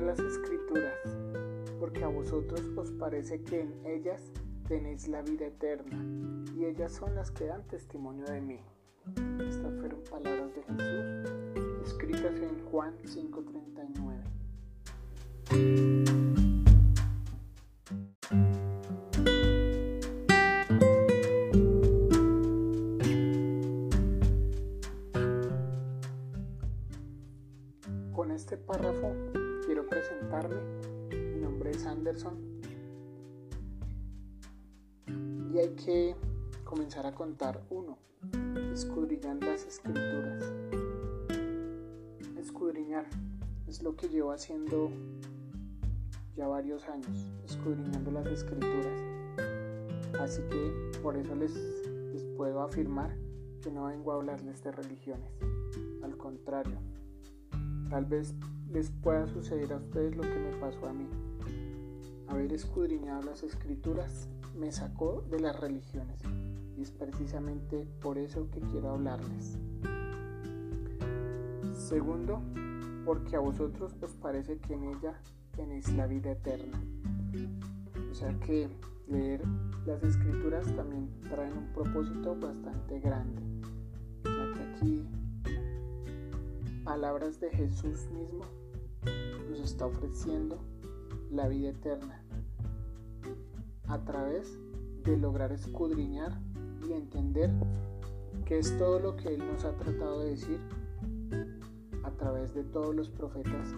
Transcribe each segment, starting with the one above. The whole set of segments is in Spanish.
las escrituras, porque a vosotros os parece que en ellas tenéis la vida eterna, y ellas son las que dan testimonio de mí. Estas fueron palabras de Jesús, escritas en Juan 5:39. Anderson. Y hay que comenzar a contar uno, escudriñar las escrituras. Escudriñar es lo que llevo haciendo ya varios años, escudriñando las escrituras. Así que por eso les, les puedo afirmar que no vengo a hablarles de religiones. Al contrario, Tal vez les pueda suceder a ustedes lo que me pasó a mí. Haber escudriñado las escrituras me sacó de las religiones y es precisamente por eso que quiero hablarles. Segundo, porque a vosotros os parece que en ella tenéis la vida eterna. O sea que leer las escrituras también traen un propósito bastante grande, ya que aquí palabras de Jesús mismo nos está ofreciendo la vida eterna a través de lograr escudriñar y entender que es todo lo que Él nos ha tratado de decir a través de todos los profetas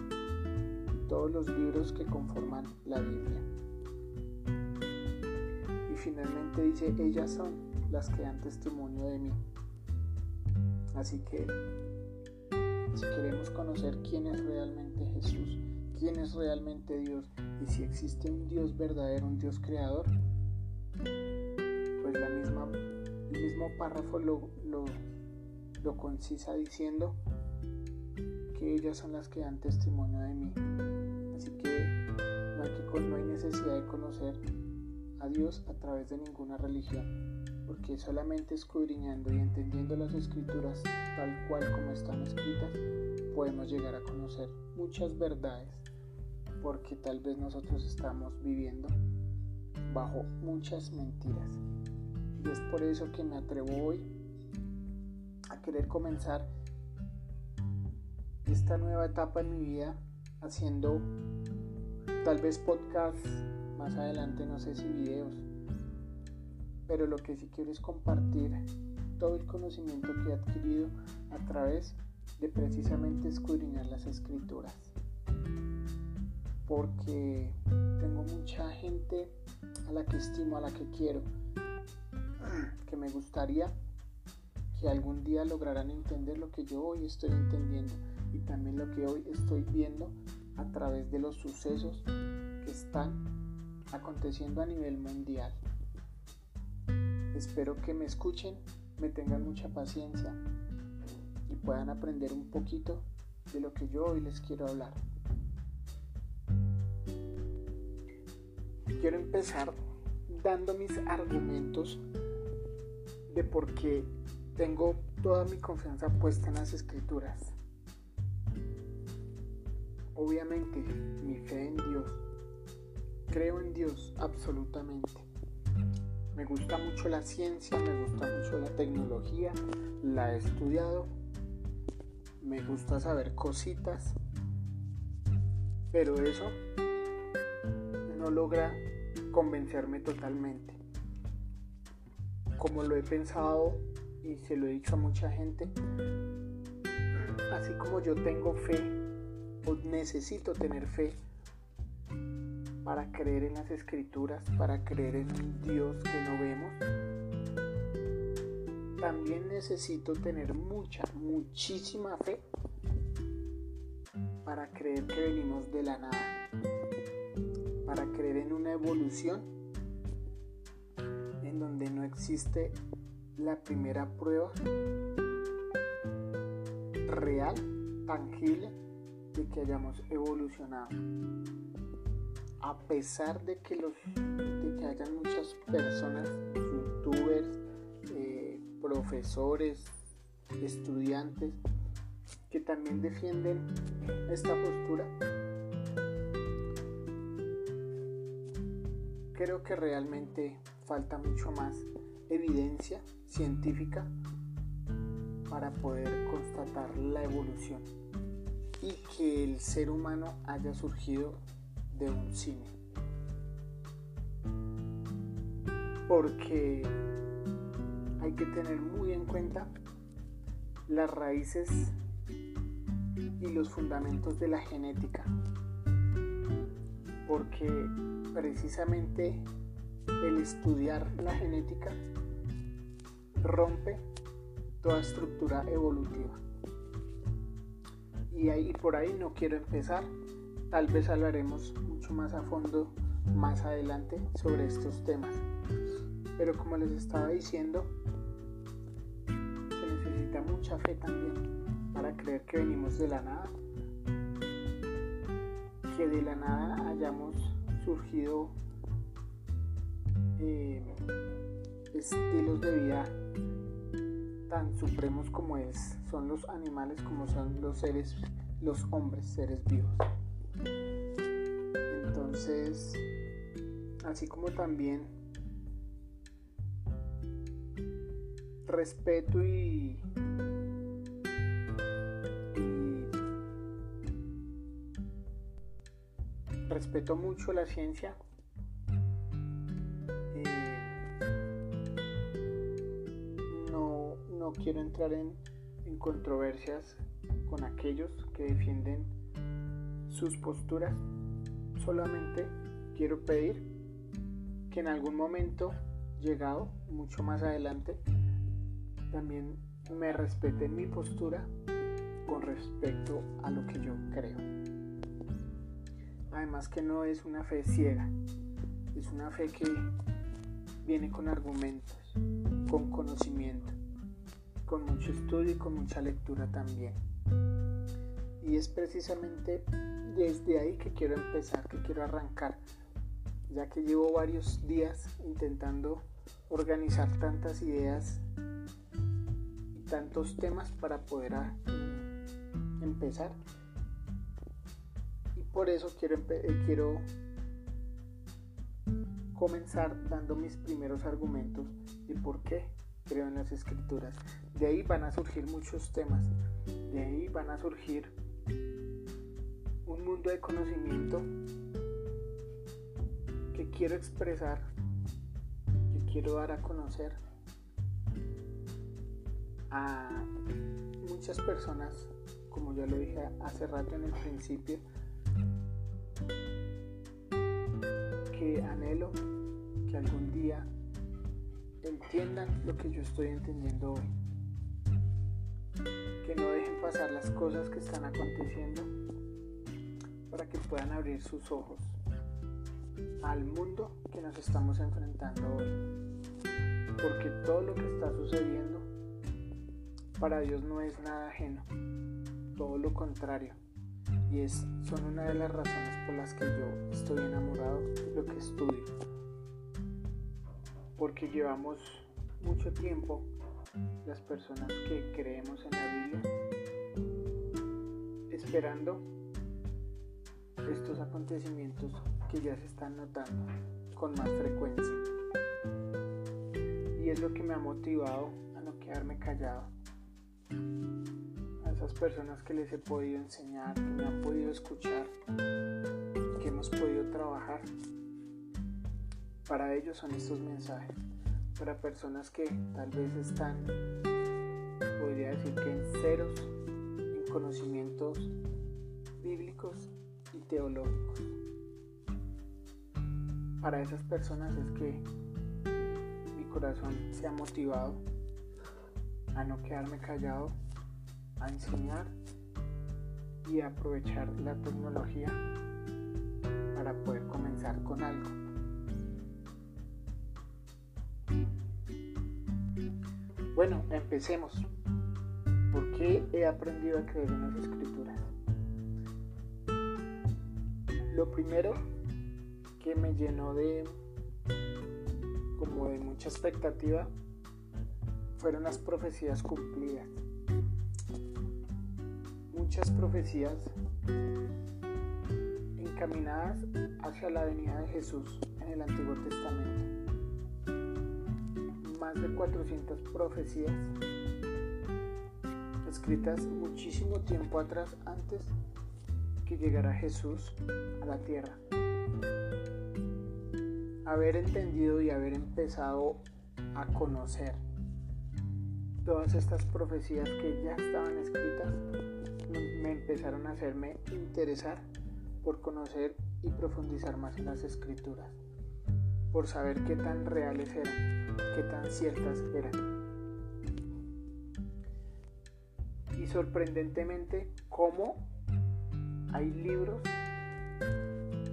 y todos los libros que conforman la Biblia. Y finalmente dice, ellas son las que dan testimonio de mí. Así que si queremos conocer quién es realmente Jesús, quién es realmente Dios y si existe un Dios verdadero, un Dios creador, pues la misma, el mismo párrafo lo, lo, concisa diciendo que ellas son las que dan testimonio de mí. Así que no que, no hay necesidad de conocer a Dios a través de ninguna religión porque solamente escudriñando y entendiendo las escrituras tal cual como están escritas, podemos llegar a conocer muchas verdades, porque tal vez nosotros estamos viviendo bajo muchas mentiras. Y es por eso que me atrevo hoy a querer comenzar esta nueva etapa en mi vida haciendo tal vez podcasts, más adelante no sé si videos pero lo que sí quiero es compartir todo el conocimiento que he adquirido a través de precisamente escudriñar las escrituras. Porque tengo mucha gente a la que estimo, a la que quiero, que me gustaría que algún día lograran entender lo que yo hoy estoy entendiendo y también lo que hoy estoy viendo a través de los sucesos que están aconteciendo a nivel mundial. Espero que me escuchen, me tengan mucha paciencia y puedan aprender un poquito de lo que yo hoy les quiero hablar. Quiero empezar dando mis argumentos de por qué tengo toda mi confianza puesta en las escrituras. Obviamente, mi fe en Dios. Creo en Dios absolutamente. Me gusta mucho la ciencia, me gusta mucho la tecnología, la he estudiado, me gusta saber cositas, pero eso no logra convencerme totalmente. Como lo he pensado y se lo he dicho a mucha gente, así como yo tengo fe o necesito tener fe para creer en las escrituras, para creer en un Dios que no vemos, también necesito tener mucha, muchísima fe para creer que venimos de la nada, para creer en una evolución en donde no existe la primera prueba real, tangible, de que hayamos evolucionado. A pesar de que, los, hayan muchas personas, youtubers, eh, profesores, estudiantes, que también defienden esta postura, creo que realmente falta mucho más evidencia científica para poder constatar la evolución y que el ser humano haya surgido de un cine. Porque hay que tener muy en cuenta las raíces y los fundamentos de la genética. Porque precisamente el estudiar la genética rompe toda estructura evolutiva. Y ahí por ahí no quiero empezar. Tal vez hablaremos mucho más a fondo más adelante sobre estos temas. Pero como les estaba diciendo, se necesita mucha fe también para creer que venimos de la nada. Que de la nada hayamos surgido eh, estilos de vida tan supremos como es, son los animales como son los seres, los hombres, seres vivos. Entonces, así como también respeto y, respeto mucho la ciencia quiero entrar en, controversias con aquellos que defienden sus posturas. Solamente quiero pedir que en algún momento llegado, mucho más adelante, también me respeten mi postura con respecto a lo que yo creo. Además que no es una fe ciega, es una fe que viene con argumentos, con conocimiento con mucho estudio y con mucha lectura también. Y es precisamente desde ahí que quiero empezar, que quiero arrancar, ya que llevo varios días intentando organizar tantas ideas y tantos temas para poder empezar. Por eso quiero, eh, quiero comenzar dando mis primeros argumentos y por qué creo en las escrituras. De ahí van a surgir muchos temas. De ahí van a surgir un mundo de conocimiento que quiero expresar, que quiero dar a conocer a muchas personas, como ya lo dije hace rato en el principio, que anhelo que algún día entiendan lo que yo estoy entendiendo hoy. Que no dejen pasar las cosas que están aconteciendo para que puedan abrir sus ojos al mundo que nos estamos enfrentando hoy. Porque todo lo que está sucediendo para Dios no es nada ajeno, todo lo contrario. Y es, son una de las razones por las que yo estoy enamorado de lo que estudio porque llevamos mucho tiempo las personas que creemos en la Biblia esperando estos acontecimientos que ya se están notando con más frecuencia. Y es lo que me ha motivado a no quedarme callado. Esas personas que les he podido enseñar, que me han podido escuchar, que hemos podido trabajar para ellos son estos mensajes. Para personas que tal vez están, podría decir que en ceros, en conocimientos bíblicos y teológicos. Para esas personas es que mi corazón se ha motivado a no quedarme callado, a enseñar y a aprovechar la tecnología para poder comenzar con algo. Bueno, empecemos. ¿Por qué he aprendido a creer en las escrituras? Lo primero que me llenó de como de mucha expectativa fueron las profecías cumplidas. Muchas profecías encaminadas hacia la venida de Jesús en el Antiguo Testamento. Más de 400 profecías escritas muchísimo tiempo atrás antes que llegara Jesús a la tierra. Haber entendido y haber empezado a conocer todas estas profecías que ya estaban escritas me empezaron a hacerme interesar por conocer y profundizar más en las escrituras, por saber qué tan reales eran, qué tan ciertas eran. Y sorprendentemente, cómo hay libros,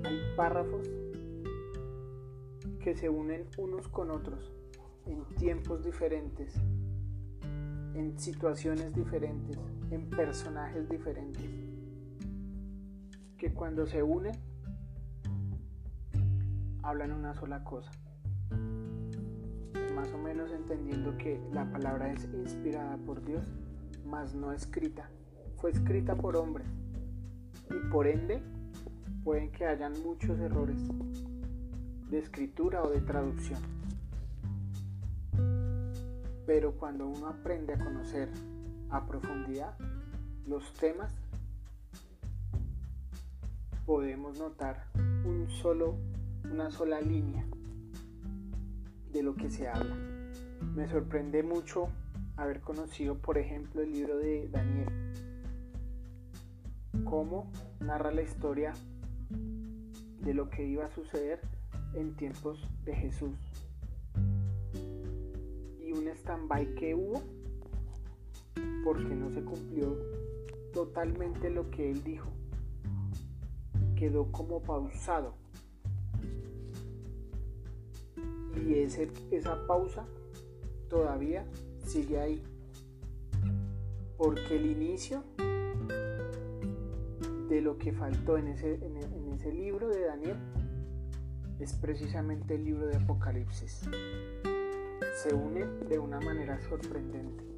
hay párrafos que se unen unos con otros en tiempos diferentes, en situaciones diferentes, en personajes diferentes, que cuando se unen hablan una sola cosa. Más o menos entendiendo que la palabra es inspirada por Dios, mas no escrita. Fue escrita por hombres y por ende pueden que hayan muchos errores de escritura o de traducción. Pero cuando uno aprende a conocer a profundidad los temas, podemos notar un solo, una sola línea de lo que se habla. Me sorprende mucho haber conocido, por ejemplo, el libro de Daniel, cómo narra la historia de lo que iba a suceder en tiempos de Jesús un stand-by que hubo porque no se cumplió totalmente lo que él dijo. Quedó como pausado. Y ese, esa pausa todavía sigue ahí. Porque el inicio de lo que faltó en ese, en ese libro de Daniel es precisamente el libro de Apocalipsis se unen de una manera sorprendente.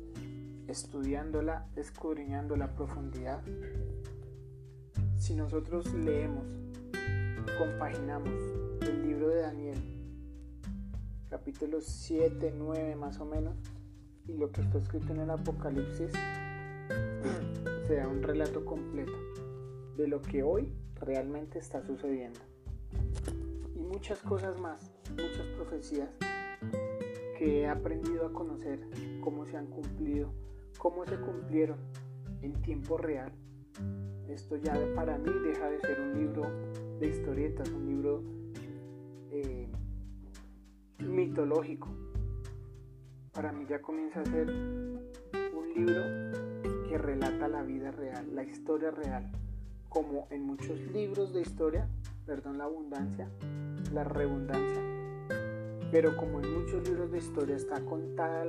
Estudiándola, escudriñando la profundidad, si nosotros leemos, compaginamos el libro de Daniel, capítulos 7, 9 más o menos, y lo que está escrito en el Apocalipsis, se da un relato completo de lo que hoy realmente está sucediendo. Y muchas cosas más, muchas profecías que he aprendido a conocer cómo se han cumplido, cómo se cumplieron en tiempo real. Esto ya para mí deja de ser un libro de historietas, un libro eh, mitológico. Para mí ya comienza a ser un libro que relata la vida real, la historia real, como en muchos libros de historia, perdón la abundancia, la redundancia, pero como en muchos libros de historia está contada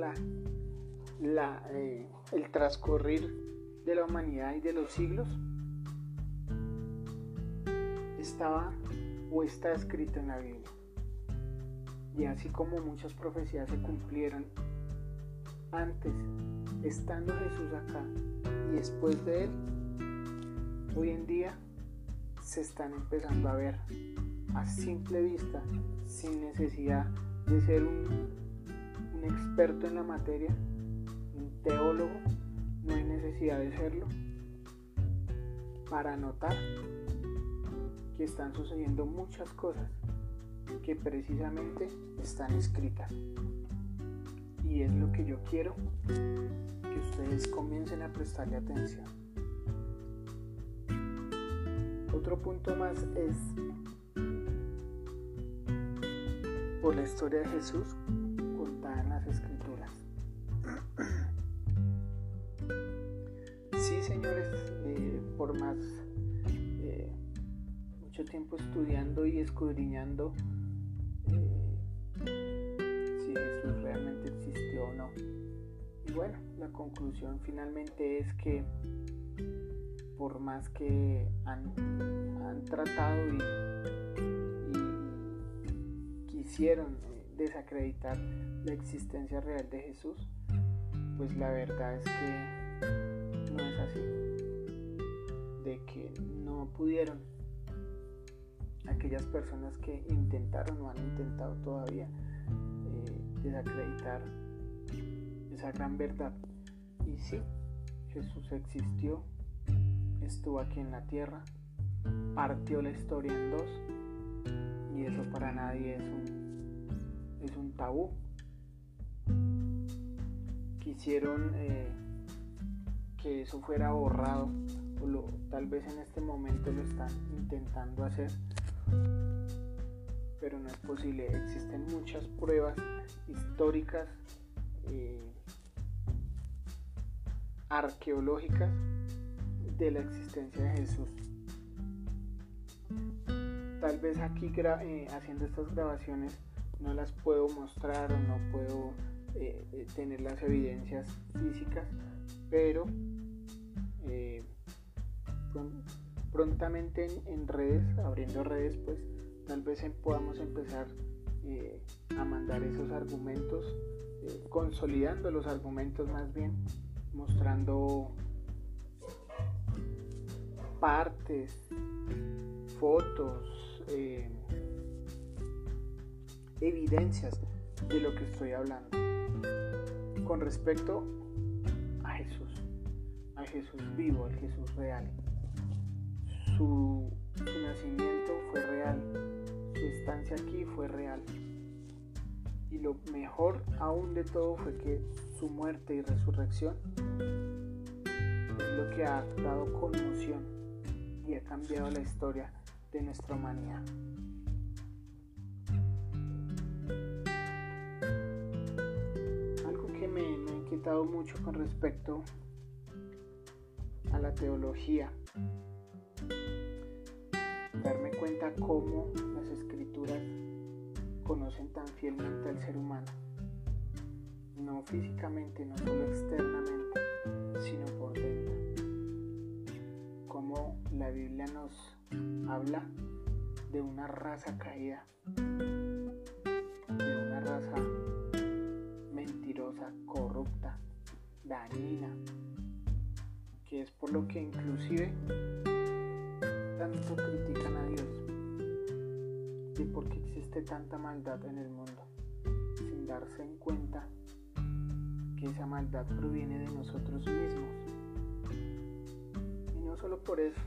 la, eh, el transcurrir de la humanidad y de los siglos, estaba o está escrito en la Biblia. Y así como muchas profecías se cumplieron antes, estando Jesús acá y después de él, hoy en día se están empezando a ver a simple vista, sin necesidad de ser un, experto en la materia, un teólogo, no hay necesidad de serlo, para notar que están sucediendo muchas cosas que precisamente están escritas. Y es lo que yo quiero que ustedes comiencen a prestarle atención. Otro punto más es por la historia de Jesús más eh, mucho tiempo estudiando y escudriñando eh, si Jesús realmente existió o no. Y bueno, la conclusión finalmente es que por más que han, han tratado y quisieron eh, desacreditar la existencia real de Jesús, pues la verdad es que no es así. Que no pudieron aquellas personas que intentaron o han intentado todavía eh, desacreditar esa gran verdad. Y sí, Jesús existió, estuvo aquí en la tierra, partió la historia en dos y eso para nadie es un, es un tabú. Quisieron eh, que eso fuera borrado, o tal vez en este momento lo están intentando hacer, pero no es posible. Existen muchas pruebas históricas, eh, arqueológicas de la existencia de Jesús. Tal vez aquí eh, haciendo estas grabaciones no las puedo mostrar o no puedo eh, tener las evidencias físicas, pero prontamente en, redes, abriendo redes, pues tal vez podamos empezar eh, a mandar esos argumentos, eh, consolidando los argumentos más bien, mostrando partes, fotos, eh, evidencias de lo que estoy hablando. Con respecto a Jesús, a Jesús vivo, al Jesús real su, nacimiento fue real, su estancia aquí fue real. Y lo mejor aún de todo fue que su muerte y resurrección es lo que ha dado conmoción y ha cambiado la historia de nuestra humanidad. Algo que me, ha inquietado mucho con respecto a la teología darme cuenta cómo las escrituras conocen tan fielmente al ser humano, no físicamente, no solo externamente, sino por dentro. Cómo la Biblia nos habla de una raza caída, de una raza mentirosa, corrupta, dañina, que es por lo que inclusive tanto critican a Dios y por qué existe tanta maldad en el mundo, sin darse en cuenta que esa maldad proviene de nosotros mismos. Y no solo por eso,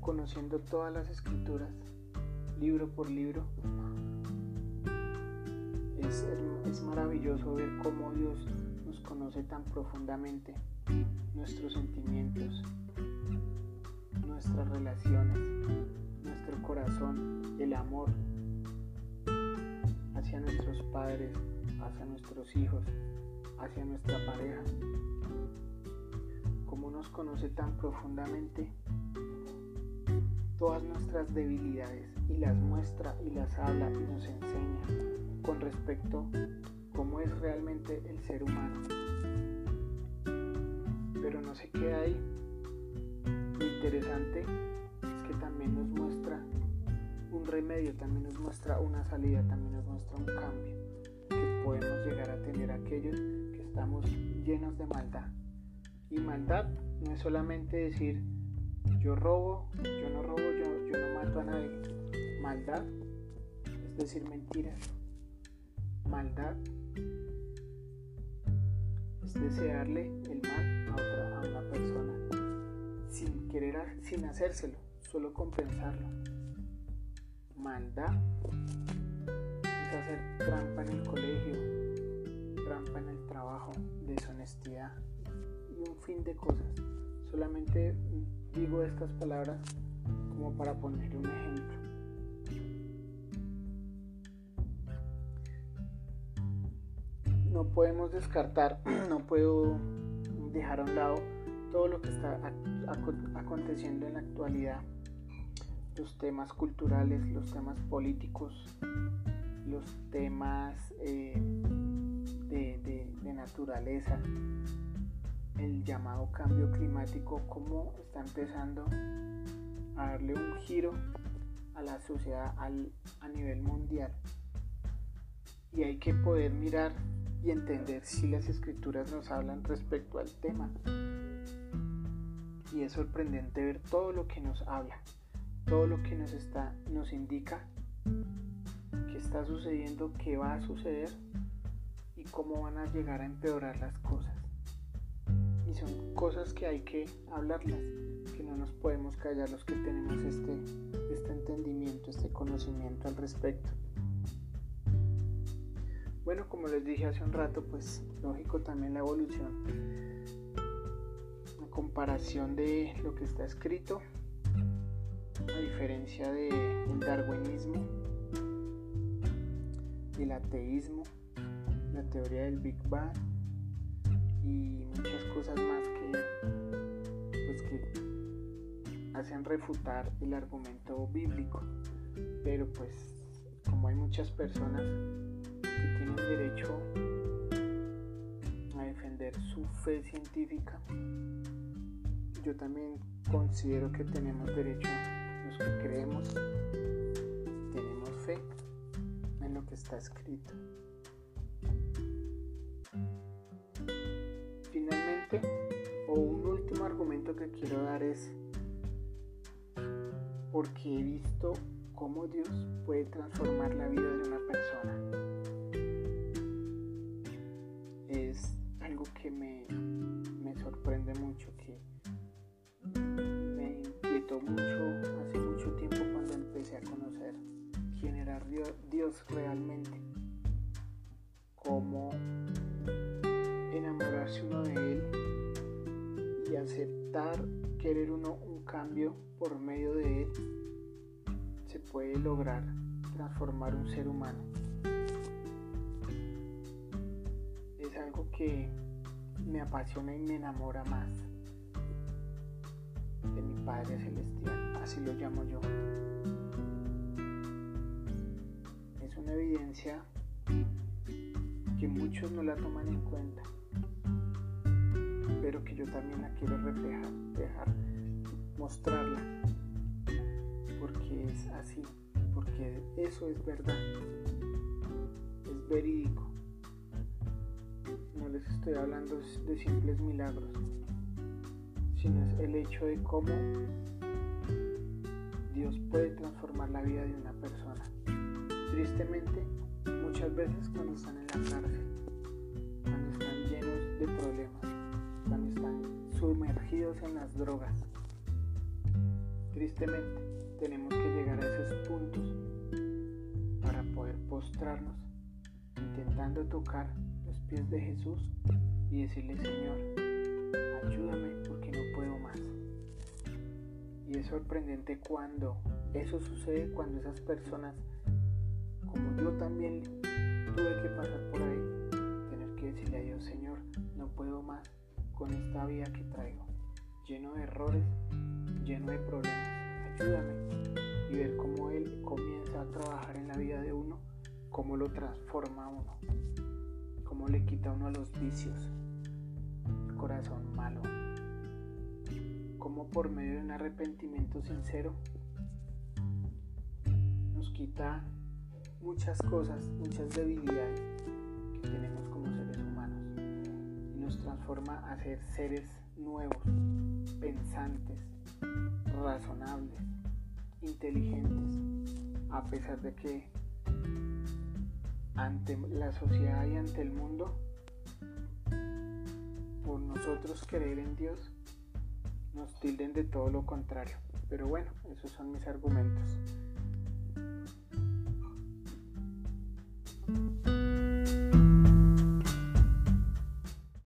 conociendo todas las escrituras, libro por libro, es, es maravilloso ver cómo Dios nos conoce tan profundamente, nuestros sentimientos, nuestras relaciones, nuestro corazón, el amor hacia nuestros padres, hacia nuestros hijos, hacia nuestra pareja. Como nos conoce tan profundamente todas nuestras debilidades y las muestra y las habla y nos enseña con respecto cómo es realmente el ser humano. Pero no se queda ahí interesante es que también nos muestra un remedio, también nos muestra una salida, también nos muestra un cambio que podemos llegar a tener aquellos que estamos llenos de maldad. Y maldad no es solamente decir yo robo, yo no robo, yo, yo no mato a nadie. Maldad es decir mentiras. Maldad es desearle el mal a, otra, a una persona querer, sin hacérselo, solo compensarlo. Maldad es hacer trampa en el colegio, trampa en el trabajo, deshonestidad y un fin de cosas. Solamente digo estas palabras como para poner un ejemplo. No podemos descartar, no puedo dejar a un lado todo lo que está aconteciendo en la actualidad, los temas culturales, los temas políticos, los temas eh, de, naturaleza, el llamado cambio climático, cómo está empezando a darle un giro a la sociedad a nivel mundial. Y hay que poder mirar y entender si las escrituras nos hablan respecto al tema y es sorprendente ver todo lo que nos habla. todo lo que nos está nos indica que está sucediendo, qué va a suceder y cómo van a llegar a empeorar las cosas. Y son cosas que hay que hablarlas, que no nos podemos callar los que tenemos este, este entendimiento, este conocimiento al respecto. Bueno, como les dije hace un rato, pues lógico también la evolución. Comparación de lo que está escrito, a diferencia del darwinismo, el ateísmo, la teoría del Big Bang y muchas cosas más que, pues que hacen refutar el argumento bíblico. Pero pues como hay muchas personas tienen derecho a defender su fe científica. Yo también considero que tenemos derecho, los que creemos, tenemos fe en lo que está escrito. Finalmente, o un último argumento que quiero dar es porque he visto cómo Dios puede transformar la vida de una persona. Por medio de Él, se puede lograr transformar un ser humano. Es algo que me apasiona y me enamora más de mi Padre Celestial, así lo llamo yo. Es una evidencia que muchos no la toman en cuenta, pero que yo también la quiero reflejar, mostrarla, porque es así, porque eso es verdad, es verídico. No les estoy hablando de simples milagros, sino es el hecho de cómo Dios puede transformar la vida de una persona. Tristemente, muchas veces cuando están en la cárcel, cuando están llenos de problemas, cuando están sumergidos en las drogas, tristemente tenemos que llegar a esos puntos para poder postrarnos intentando tocar pies de Jesús y decirle, Señor, ayúdame porque no puedo más. Y es sorprendente cuando eso sucede, cuando esas personas, como yo también tuve que pasar por ahí, tener que decirle a Dios, Señor, no puedo más con esta vida que traigo, lleno de errores, lleno de problemas, ayúdame. Y ver cómo Él comienza a trabajar en la vida de uno, cómo lo transforma uno cómo le quita uno a los vicios, el corazón malo, cómo por medio de un arrepentimiento sincero nos quita muchas cosas, muchas debilidades que tenemos como seres humanos y nos transforma a ser seres nuevos, pensantes, razonables, inteligentes, a pesar de que ante la sociedad y ante el mundo por nosotros creer en Dios nos tilden de todo lo contrario. Pero bueno, esos son mis argumentos.